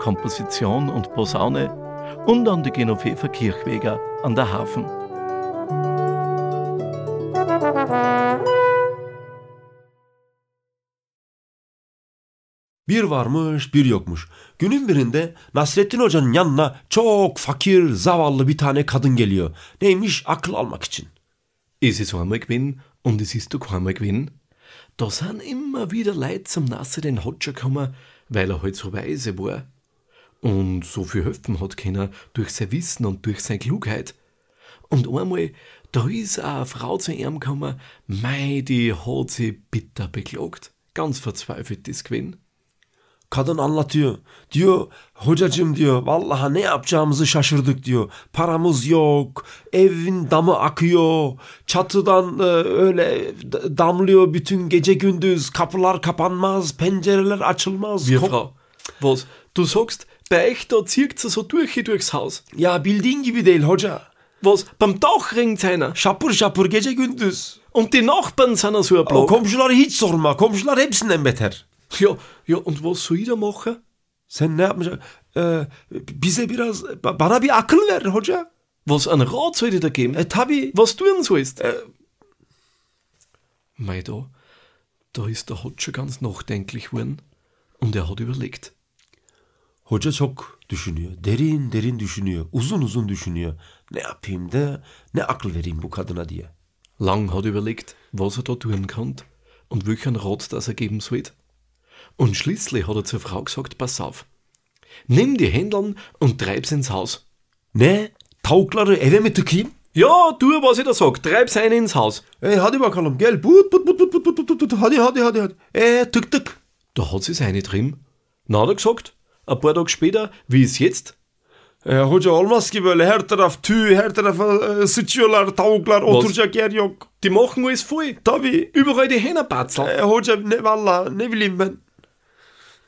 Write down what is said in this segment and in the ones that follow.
Komposition und Posaune und an die Genoveva Kirchweger an der Hafen. Bir varmış bir yokmuş. Günün birinde Nasrettin Hoca'nın yanına çok fakir, zavallı bir tane kadın geliyor. Neymiş? Akıl almak için. Es ist einmal gewesen und es ist doch einmal gewesen. Da sind immer wieder Leute zum Nasse den Hotscher gekommen, weil er halt so weise war. Und so viel helfen hat können durch sein Wissen und durch seine Klugheit. Und einmal, da ist auch eine Frau zu ihm gekommen, mei, die hat sie bitter beklagt. Ganz verzweifelt ist gewesen. Kadın anlatıyor. Diyor hocacığım diyor vallahi ne yapacağımızı şaşırdık diyor. Paramız yok. Evin damı akıyor. Çatıdan e, öyle damlıyor bütün gece gündüz. Kapılar kapanmaz. Pencereler açılmaz. Wir Frau, was? Du sagst, bei euch da zieht sie so durch durchs Haus. Ya bildiğin gibi değil hoca. Was? Beim Dach ringt einer. Şapır şapır gece gündüz. Und die Nachbarn sind so ein Block. komşuları hiç sorma. Komşular hepsinden beter. Ja, ja, und was soll ich da machen? Sen ne yapmayacaksın? Ee, bize biraz ba- bana bir akıl ver hoca. Was an Rat soll ich da geben? E tabi. was tun sollst. Mei da, da ist der Hotscher ganz nachdenklich geworden und er hat überlegt. Hoca çok düşünüyor. Derin derin düşünüyor. Uzun uzun düşünüyor. Ne yapayım da ne akıl vereyim bu kadına diye. Lang hat er überlegt, was er da tun kann und welchen Rat das er geben sollte. Und schließlich hat er zur Frau gesagt, pass auf, nimm die Händeln und treib's ins Haus. Ne? Tavukları eve mi tıkayım? Ja, tu, was ich da sag, treib's eine ins Haus. E hadi bakalım gel. But but but but but but but but. Hadi hadi hadi hadi. E tık tık. Da hat sie's eine drin. Na, hat er gesagt, ein paar Tage später, wie ist jetzt? E, hoca olmaz ki böyle her taraf tüy, her tarafa e, sıçıyorlar tavuklar, oturacak yer yok. Die machen alles voll. Tabii. Überall die Hennerbatzel. E, hoca ne valla ne bileyim ben.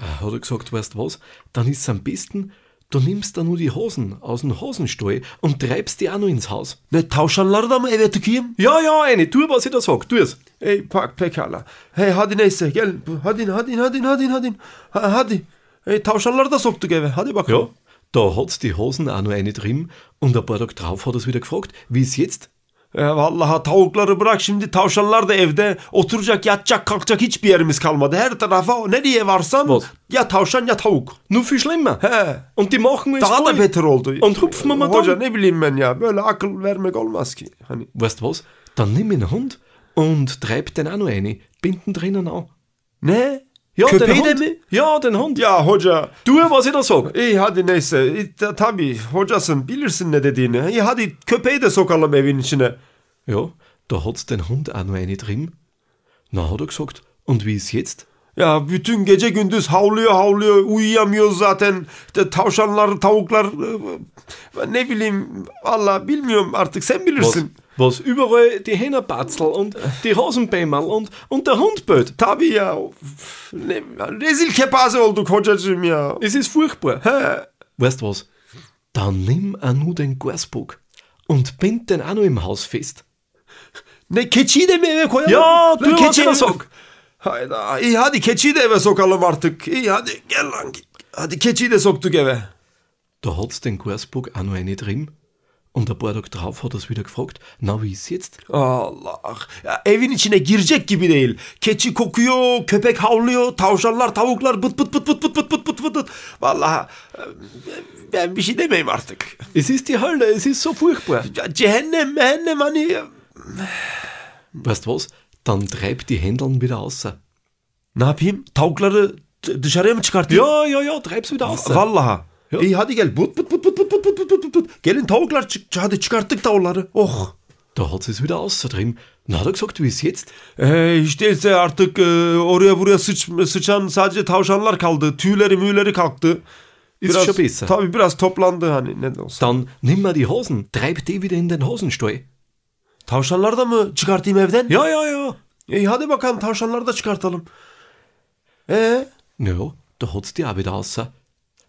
Ah, hat er gesagt, weißt was, dann ist's am besten, du nimmst da nur die Hosen aus dem Hosenstall und treibst die auch noch ins Haus. Ne tavşanları da mı eve tıkayım? Ja, ja, eine, tu, was ich da sag, tu es. Ey pak pekala. Hey hadi neyse gel. Hadi hadi hadi hadi hadi. Ha, hadi. Hey tavşanları da soktuk eve. Hadi bakalım. Ja, da hat's die Hosen auch noch eine drin und ein paar Tage drauf hat er's wieder gefragt, wie ist jetzt? E, vallahi tavukları bırak şimdi tavşanlar da evde. Oturacak yatacak kalkacak hiçbir yerimiz kalmadı. Her tarafa nereye varsan Was? ya tavşan ya tavuk. Nur viel schlimmer. He. Und die machen alles Daha da beter oldu. Und hupfen wir mal Hoca ne bileyim ben ya. Böyle akıl vermek olmaz ki. Hani Weißt was, dann nimm den Hund und treib den auch noch eine, binden drinnen an. ne? Ja, den Köpeği de mi? Ja, den Hund. Ya hoca. Tu, was ich da sag. İyi hadi neyse. Ta- tabii hocasın bilirsin ne dediğini. İyi hadi köpeği de sokalım evin içine. Ja, da hat's den Hund auch noch eine drin. Na, hat er gesagt, und wie ist jetzt? Ya bütün gece gündüz havlıyor havlıyor uyuyamıyoruz zaten. De, tavşanlar tavuklar e, ne bileyim valla bilmiyorum artık sen bilirsin. was überall die Hennerbatzel und die Hosenbämmerl und, und der Hund. Of, Ne, rezil kepaze olduk hocacığım ya. Es ist furchtbar. He. Weißt was? Dann nimm auch nur den Garsbock und bind den auch noch im Haus fest. Ne keçiyi de mi eve koyalım? Ya, Lan dur, keçi hatırla eve- sok. Hayda iyi hadi keçiyi de eve sokalım artık. İyi hadi gel lan. Hadi keçiyi de soktuk eve. Da hat's den Garsbock auch noch eine drin. Und ein paar Tage drauf hat er's wieder gefragt, na, wie ist jetzt? Allah. Ya evin içine girecek gibi değil. Keçi kokuyor, köpek havlıyor, tavşanlar, tavuklar bıt bıt bıt bıt bıt bıt bıt bıt bıt bıt. Vallahi ben bir şey demeyeyim artık. Es ist die Hölle, es ist so furchtbar. Cehennem, mehennem hani. Weißt was? Dann treib die Händeln wieder raus. Ne yapayım? Tavukları dışarıya mı çıkartayım? Ja, ja, ja, treib's wieder raus. Vallahi. Ya. İyi hadi gel. But but but but but but but but but but. Gelin tavuklar çık. Hadi çıkarttık tavukları. Oh. Da hat es wieder außerdem. Na, hat er gesagt, wie ist jetzt? Ee, hiç değilse artık e, oraya buraya sıç, sıçan sadece tavşanlar kaldı. Tüyleri müyleri kalktı. Ist biraz, schon besser. Tabii biraz toplandı hani ne de olsa. Dann nimm mal die Hosen, treib die wieder in den Hosenstall. Tavşanları da mı çıkartayım evden? Ja, ja, ja. İyi hadi bakalım tavşanları da çıkartalım. Ee? Ja, da hat's die auch wieder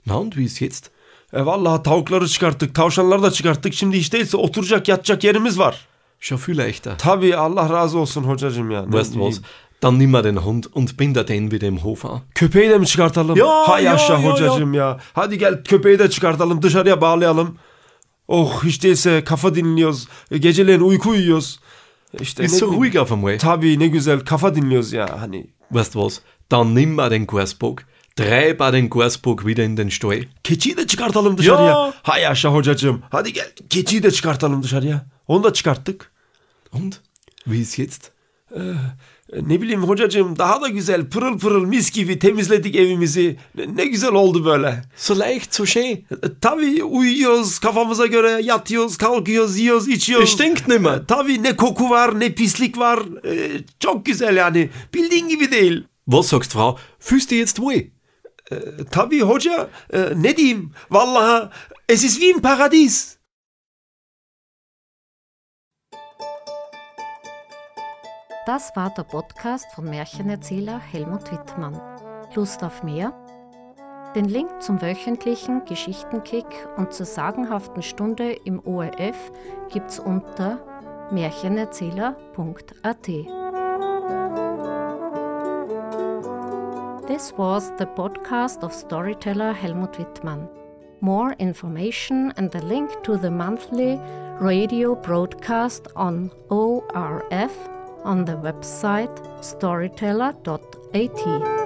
und wie ist jetzt? E vallahi tavukları çıkarttık, tavşanları da çıkarttık. Şimdi hiç değilse oturacak yatacak yerimiz var. Schon viel leichter. Tabii Allah razı olsun hocacığım ya. Ne Weißt was? Dann nimm mal den Hund und binder den wieder im Hof an. Köpeği de mi çıkartalım? Ya, Hay ya, aşağı ya, hocacığım ya. Hadi gel köpeği de çıkartalım dışarıya bağlayalım. Oh hiç değilse kafa dinliyoruz. E, Geceleyin uyku uyuyoruz. İşte Ist ne so ruhig auf einmal. Tabii ne güzel kafa dinliyoruz ya hani. Weißt was? Dann nimm mal den Garsbock, treib mal den Garsbock wieder in den Stall. Keçiyi de çıkartalım dışarıya. Ya. Hay aşağı hocacığım. Hadi gel keçiyi de çıkartalım dışarıya. Onu da çıkarttık. Und? Wie ist jetzt? E, Ne bileyim hocacığım daha da güzel pırıl pırıl mis gibi temizledik evimizi. Ne, ne güzel oldu böyle. So leicht, so schön. E, Tabii uyuyoruz kafamıza göre yatıyoruz kalkıyoruz yiyoruz içiyoruz. Es stinkt nimmer. Tabii ne koku var ne pislik var. E, çok güzel yani bildiğin gibi değil. Was sagst Frau? Fühlst du jetzt wohl? E, tabii hoca e, ne diyeyim vallahi es ist wie im Paradies. Das war der Podcast von Märchenerzähler Helmut Wittmann. Lust auf mehr? Den Link zum wöchentlichen Geschichtenkick und zur sagenhaften Stunde im ORF gibt's unter märchenerzähler.at. This was the podcast of storyteller Helmut Wittmann. More information and the link to the monthly radio broadcast on ORF on the website storyteller.at.